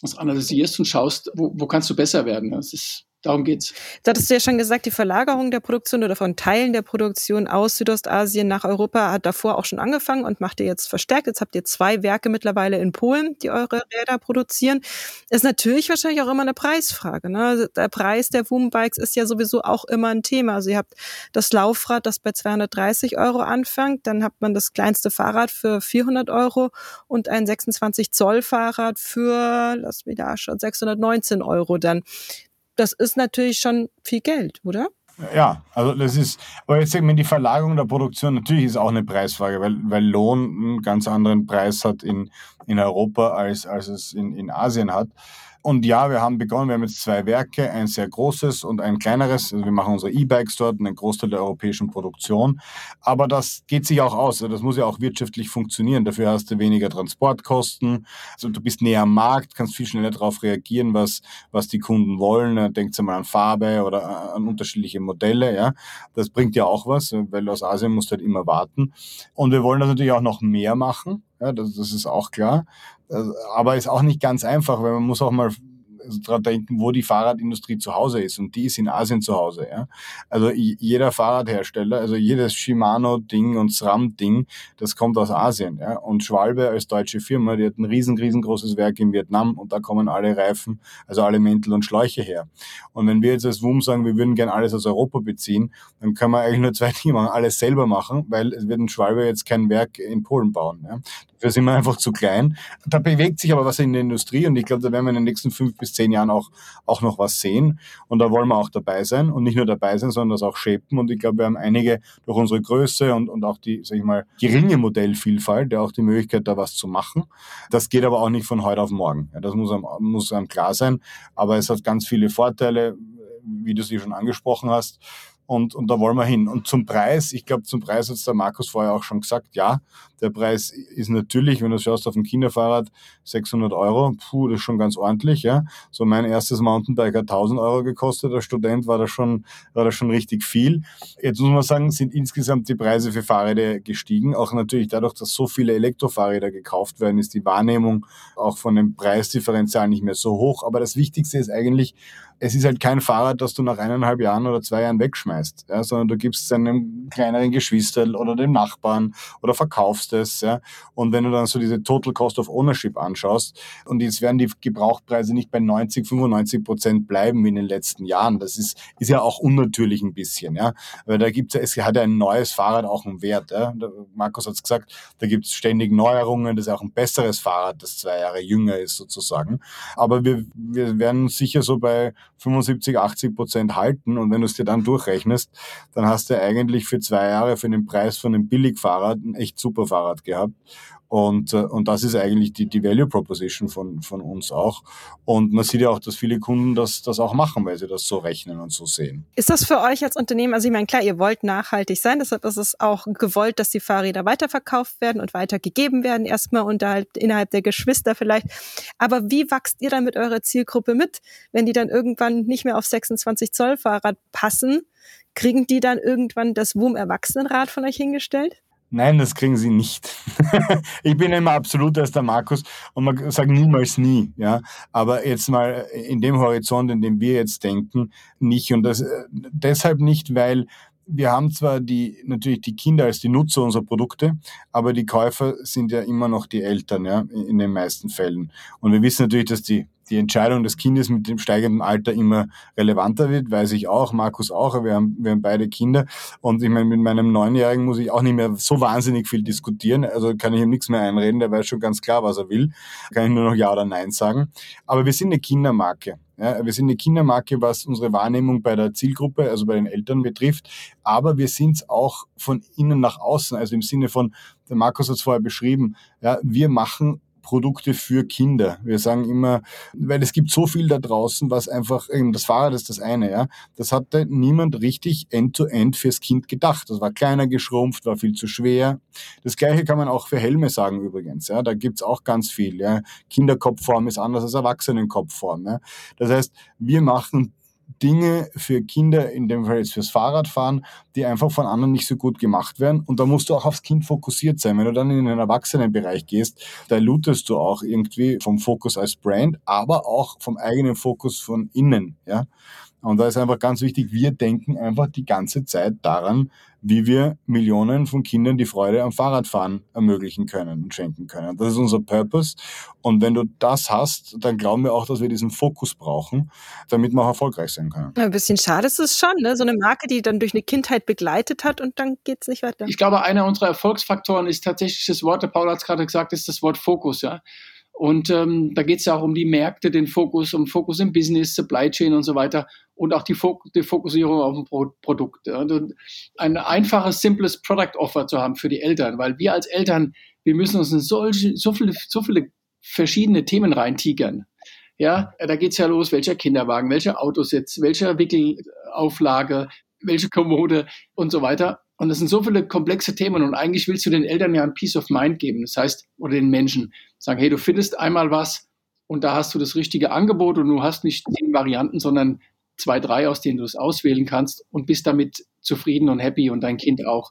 das analysierst und schaust, wo, wo kannst du besser werden. Das ist Darum geht's. Da hattest du ja schon gesagt, die Verlagerung der Produktion oder von Teilen der Produktion aus Südostasien nach Europa hat davor auch schon angefangen und macht ihr jetzt verstärkt. Jetzt habt ihr zwei Werke mittlerweile in Polen, die eure Räder produzieren. Ist natürlich wahrscheinlich auch immer eine Preisfrage. Ne? Also der Preis der Bikes ist ja sowieso auch immer ein Thema. Also ihr habt das Laufrad, das bei 230 Euro anfängt, dann hat man das kleinste Fahrrad für 400 Euro und ein 26 Zoll Fahrrad für, lass mich da schon, 619 Euro dann das ist natürlich schon viel Geld, oder? Ja, also das ist, aber jetzt sagen wir, die Verlagerung der Produktion natürlich ist auch eine Preisfrage, weil, weil Lohn einen ganz anderen Preis hat in, in Europa als, als es in, in Asien hat. Und ja, wir haben begonnen, wir haben jetzt zwei Werke, ein sehr großes und ein kleineres. Also wir machen unsere E-Bikes dort, einen Großteil der europäischen Produktion. Aber das geht sich auch aus. Also das muss ja auch wirtschaftlich funktionieren. Dafür hast du weniger Transportkosten. Also du bist näher am Markt, kannst viel schneller darauf reagieren, was, was die Kunden wollen. Denkt mal an Farbe oder an unterschiedliche Modelle. Ja, Das bringt ja auch was, weil aus Asien musst du halt immer warten. Und wir wollen das natürlich auch noch mehr machen. Ja, das, das ist auch klar. Äh, aber ist auch nicht ganz einfach, weil man muss auch mal also dran denken, wo die Fahrradindustrie zu Hause ist. Und die ist in Asien zu Hause. Ja? Also jeder Fahrradhersteller, also jedes Shimano-Ding und SRAM-Ding, das kommt aus Asien. Ja? Und Schwalbe als deutsche Firma, die hat ein riesen, riesengroßes Werk in Vietnam und da kommen alle Reifen, also alle Mäntel und Schläuche her. Und wenn wir jetzt als WUM sagen, wir würden gerne alles aus Europa beziehen, dann können wir eigentlich nur zwei Dinge machen. Alles selber machen, weil es wird ein Schwalbe jetzt kein Werk in Polen bauen. Ja? Dafür sind wir einfach zu klein. Da bewegt sich aber was in der Industrie und ich glaube, da werden wir in den nächsten fünf bis zehn Jahren auch, auch noch was sehen. Und da wollen wir auch dabei sein und nicht nur dabei sein, sondern das auch shapen. Und ich glaube, wir haben einige durch unsere Größe und, und auch die, sag ich mal, geringe Modellvielfalt, ja auch die Möglichkeit, da was zu machen. Das geht aber auch nicht von heute auf morgen. Ja, das muss einem, muss einem klar sein. Aber es hat ganz viele Vorteile, wie du sie schon angesprochen hast. Und, und da wollen wir hin. Und zum Preis, ich glaube, zum Preis hat der Markus vorher auch schon gesagt, ja, der Preis ist natürlich, wenn du schaust auf dem Kinderfahrrad, 600 Euro, puh, das ist schon ganz ordentlich, ja. So mein erstes Mountainbike hat 1000 Euro gekostet, als Student war das schon, war das schon richtig viel. Jetzt muss man sagen, sind insgesamt die Preise für Fahrräder gestiegen. Auch natürlich dadurch, dass so viele Elektrofahrräder gekauft werden, ist die Wahrnehmung auch von dem Preisdifferenzial nicht mehr so hoch. Aber das Wichtigste ist eigentlich, es ist halt kein Fahrrad, das du nach eineinhalb Jahren oder zwei Jahren wegschmeißt, ja, sondern du gibst es einem kleineren Geschwister oder dem Nachbarn oder verkaufst es. Ja. Und wenn du dann so diese Total Cost of Ownership anschaust, und jetzt werden die Gebrauchpreise nicht bei 90, 95 Prozent bleiben wie in den letzten Jahren. Das ist, ist ja auch unnatürlich ein bisschen, ja. Weil da gibt's ja, es hat ja ein neues Fahrrad auch einen Wert. Ja. Markus hat es gesagt, da gibt's ständig Neuerungen, das ist auch ein besseres Fahrrad, das zwei Jahre jünger ist sozusagen. Aber wir, wir werden sicher so bei 75, 80 Prozent halten. Und wenn du es dir dann durchrechnest, dann hast du eigentlich für zwei Jahre für den Preis von einem Billigfahrrad ein echt super Fahrrad gehabt. Und, äh, und das ist eigentlich die, die Value Proposition von, von uns auch. Und man sieht ja auch, dass viele Kunden das, das auch machen, weil sie das so rechnen und so sehen. Ist das für euch als Unternehmen, also ich meine, klar, ihr wollt nachhaltig sein, deshalb ist es auch gewollt, dass die Fahrräder weiterverkauft werden und weitergegeben werden, erstmal unterhalb, innerhalb der Geschwister vielleicht. Aber wie wachst ihr dann mit eurer Zielgruppe mit, wenn die dann irgendwann nicht mehr auf 26 Zoll Fahrrad passen? Kriegen die dann irgendwann das WUM Erwachsenenrad von euch hingestellt? Nein, das kriegen sie nicht. [laughs] ich bin immer absolut als der Markus und man sagt niemals nie, ja. Aber jetzt mal in dem Horizont, in dem wir jetzt denken, nicht. Und das deshalb nicht, weil wir haben zwar die, natürlich die Kinder als die Nutzer unserer Produkte, aber die Käufer sind ja immer noch die Eltern, ja, in den meisten Fällen. Und wir wissen natürlich, dass die die Entscheidung des Kindes mit dem steigenden Alter immer relevanter wird, weiß ich auch, Markus auch, wir haben, wir haben beide Kinder. Und ich meine, mit meinem Neunjährigen muss ich auch nicht mehr so wahnsinnig viel diskutieren, also kann ich ihm nichts mehr einreden, der weiß schon ganz klar, was er will, kann ich nur noch Ja oder Nein sagen, aber wir sind eine Kindermarke. Ja, wir sind eine Kindermarke, was unsere Wahrnehmung bei der Zielgruppe, also bei den Eltern betrifft, aber wir sind es auch von innen nach außen, also im Sinne von, der Markus hat es vorher beschrieben, ja, wir machen Produkte für Kinder. Wir sagen immer, weil es gibt so viel da draußen, was einfach, das Fahrrad ist das eine, ja. Das hatte niemand richtig end-to-end -end fürs Kind gedacht. Das war kleiner geschrumpft, war viel zu schwer. Das gleiche kann man auch für Helme sagen übrigens, ja. Da gibt's auch ganz viel, ja. Kinderkopfform ist anders als Erwachsenenkopfform, ja. Das heißt, wir machen Dinge für Kinder, in dem Fall jetzt fürs Fahrradfahren, die einfach von anderen nicht so gut gemacht werden. Und da musst du auch aufs Kind fokussiert sein. Wenn du dann in den Erwachsenenbereich gehst, da lootest du auch irgendwie vom Fokus als Brand, aber auch vom eigenen Fokus von innen, ja. Und da ist einfach ganz wichtig, wir denken einfach die ganze Zeit daran, wie wir Millionen von Kindern die Freude am Fahrradfahren ermöglichen können und schenken können. Das ist unser Purpose. Und wenn du das hast, dann glauben wir auch, dass wir diesen Fokus brauchen, damit wir auch erfolgreich sein können. Ein bisschen schade ist es schon, ne? so eine Marke, die dann durch eine Kindheit begleitet hat und dann geht es nicht weiter. Ich glaube, einer unserer Erfolgsfaktoren ist tatsächlich das Wort, der Paul hat es gerade gesagt, ist das Wort Fokus. Ja? Und ähm, da geht es ja auch um die Märkte, den Fokus, um Fokus im Business, Supply Chain und so weiter und auch die, Fok die Fokussierung auf ein Pro Produkt. Und ein einfaches, simples Product Offer zu haben für die Eltern, weil wir als Eltern, wir müssen uns in solche, so viele, so viele verschiedene Themen reintigern. Ja, da geht's ja los, welcher Kinderwagen, welcher Autositz, welcher Wickelauflage, welche Kommode und so weiter. Und das sind so viele komplexe Themen und eigentlich willst du den Eltern ja ein Peace of Mind geben. Das heißt, oder den Menschen sagen, hey, du findest einmal was und da hast du das richtige Angebot und du hast nicht zehn Varianten, sondern zwei, drei, aus denen du es auswählen kannst und bist damit zufrieden und happy und dein Kind auch.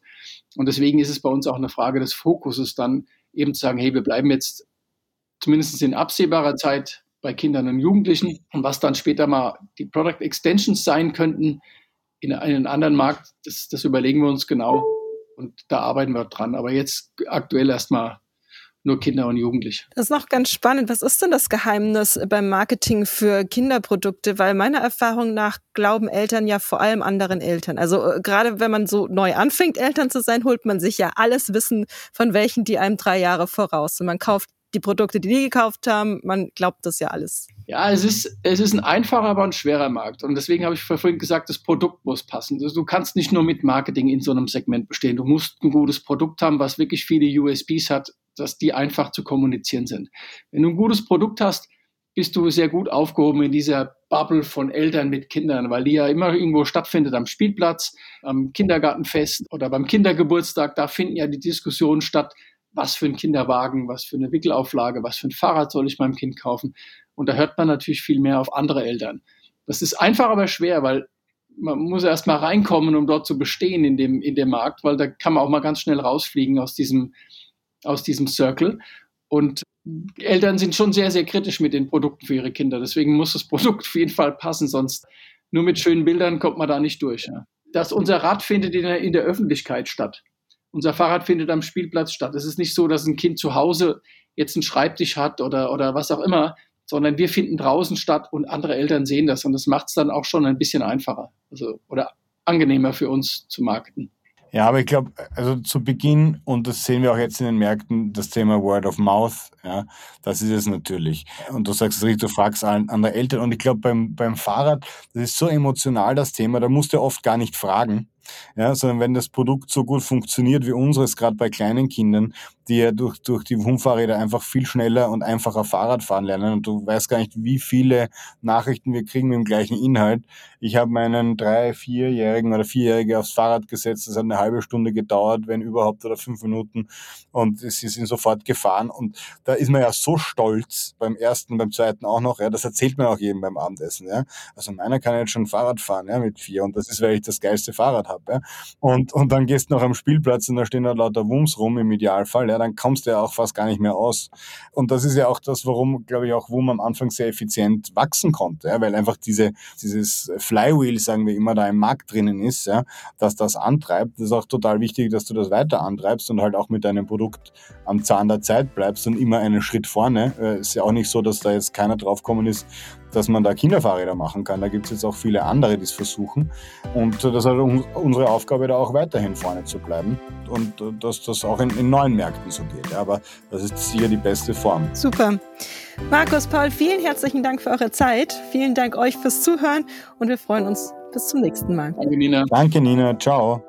Und deswegen ist es bei uns auch eine Frage des Fokuses dann eben zu sagen, hey, wir bleiben jetzt zumindest in absehbarer Zeit bei Kindern und Jugendlichen und was dann später mal die Product Extensions sein könnten, in einen anderen Markt, das, das überlegen wir uns genau und da arbeiten wir dran. Aber jetzt aktuell erstmal nur Kinder und Jugendliche. Das ist noch ganz spannend. Was ist denn das Geheimnis beim Marketing für Kinderprodukte? Weil meiner Erfahrung nach glauben Eltern ja vor allem anderen Eltern. Also äh, gerade wenn man so neu anfängt, Eltern zu sein, holt man sich ja alles Wissen von welchen, die einem drei Jahre voraus sind. Man kauft die Produkte, die die gekauft haben. Man glaubt das ja alles. Ja, es ist, es ist ein einfacher, aber ein schwerer Markt. Und deswegen habe ich vorhin gesagt, das Produkt muss passen. Also du kannst nicht nur mit Marketing in so einem Segment bestehen. Du musst ein gutes Produkt haben, was wirklich viele USBs hat, dass die einfach zu kommunizieren sind. Wenn du ein gutes Produkt hast, bist du sehr gut aufgehoben in dieser Bubble von Eltern mit Kindern, weil die ja immer irgendwo stattfindet am Spielplatz, am Kindergartenfest oder beim Kindergeburtstag. Da finden ja die Diskussionen statt, was für ein Kinderwagen, was für eine Wickelauflage, was für ein Fahrrad soll ich meinem Kind kaufen. Und da hört man natürlich viel mehr auf andere Eltern. Das ist einfach, aber schwer, weil man muss erst mal reinkommen, um dort zu bestehen in dem, in dem Markt, weil da kann man auch mal ganz schnell rausfliegen aus diesem, aus diesem Circle. Und Eltern sind schon sehr, sehr kritisch mit den Produkten für ihre Kinder. Deswegen muss das [laughs] Produkt auf jeden Fall passen, sonst nur mit schönen Bildern kommt man da nicht durch. Ja. Dass unser Rad findet in der, in der Öffentlichkeit statt. Unser Fahrrad findet am Spielplatz statt. Es ist nicht so, dass ein Kind zu Hause jetzt einen Schreibtisch hat oder, oder was auch immer, sondern wir finden draußen statt und andere Eltern sehen das und das macht es dann auch schon ein bisschen einfacher also, oder angenehmer für uns zu markten. Ja, aber ich glaube, also zu Beginn, und das sehen wir auch jetzt in den Märkten, das Thema Word of Mouth, ja, das ist es natürlich. Und du sagst es richtig, du fragst an, andere Eltern. Und ich glaube, beim, beim Fahrrad, das ist so emotional das Thema, da musst du oft gar nicht fragen, ja, sondern wenn das Produkt so gut funktioniert wie unseres, gerade bei kleinen Kindern, die ja durch, durch die Wum-Fahrräder einfach viel schneller und einfacher Fahrrad fahren lernen. Und du weißt gar nicht, wie viele Nachrichten wir kriegen mit dem gleichen Inhalt. Ich habe meinen drei-, vierjährigen oder vierjährige aufs Fahrrad gesetzt. Das hat eine halbe Stunde gedauert, wenn überhaupt, oder fünf Minuten. Und sie sind sofort gefahren. Und da ist man ja so stolz beim ersten, beim zweiten auch noch. Ja, das erzählt man auch jedem beim Abendessen. Ja. Also meiner kann jetzt schon Fahrrad fahren ja, mit vier. Und das ist, weil ich das geilste Fahrrad habe. Ja. Und, und dann gehst du noch am Spielplatz und da stehen da lauter Wums rum im Idealfall. Ja, dann kommst du ja auch fast gar nicht mehr aus. Und das ist ja auch das, warum, glaube ich, auch WUM am Anfang sehr effizient wachsen konnte, ja, weil einfach diese, dieses Flywheel, sagen wir immer, da im Markt drinnen ist, ja, dass das antreibt. Das ist auch total wichtig, dass du das weiter antreibst und halt auch mit deinem Produkt am Zahn der Zeit bleibst und immer einen Schritt vorne. Äh, ist ja auch nicht so, dass da jetzt keiner draufkommen ist, dass man da Kinderfahrräder machen kann. Da gibt es jetzt auch viele andere, die es versuchen. Und das ist unsere Aufgabe, da auch weiterhin vorne zu bleiben und dass das auch in, in neuen Märkten so geht. Aber das ist sicher die beste Form. Super. Markus, Paul, vielen herzlichen Dank für eure Zeit. Vielen Dank euch fürs Zuhören und wir freuen uns bis zum nächsten Mal. Danke, Nina. Danke, Nina. Ciao.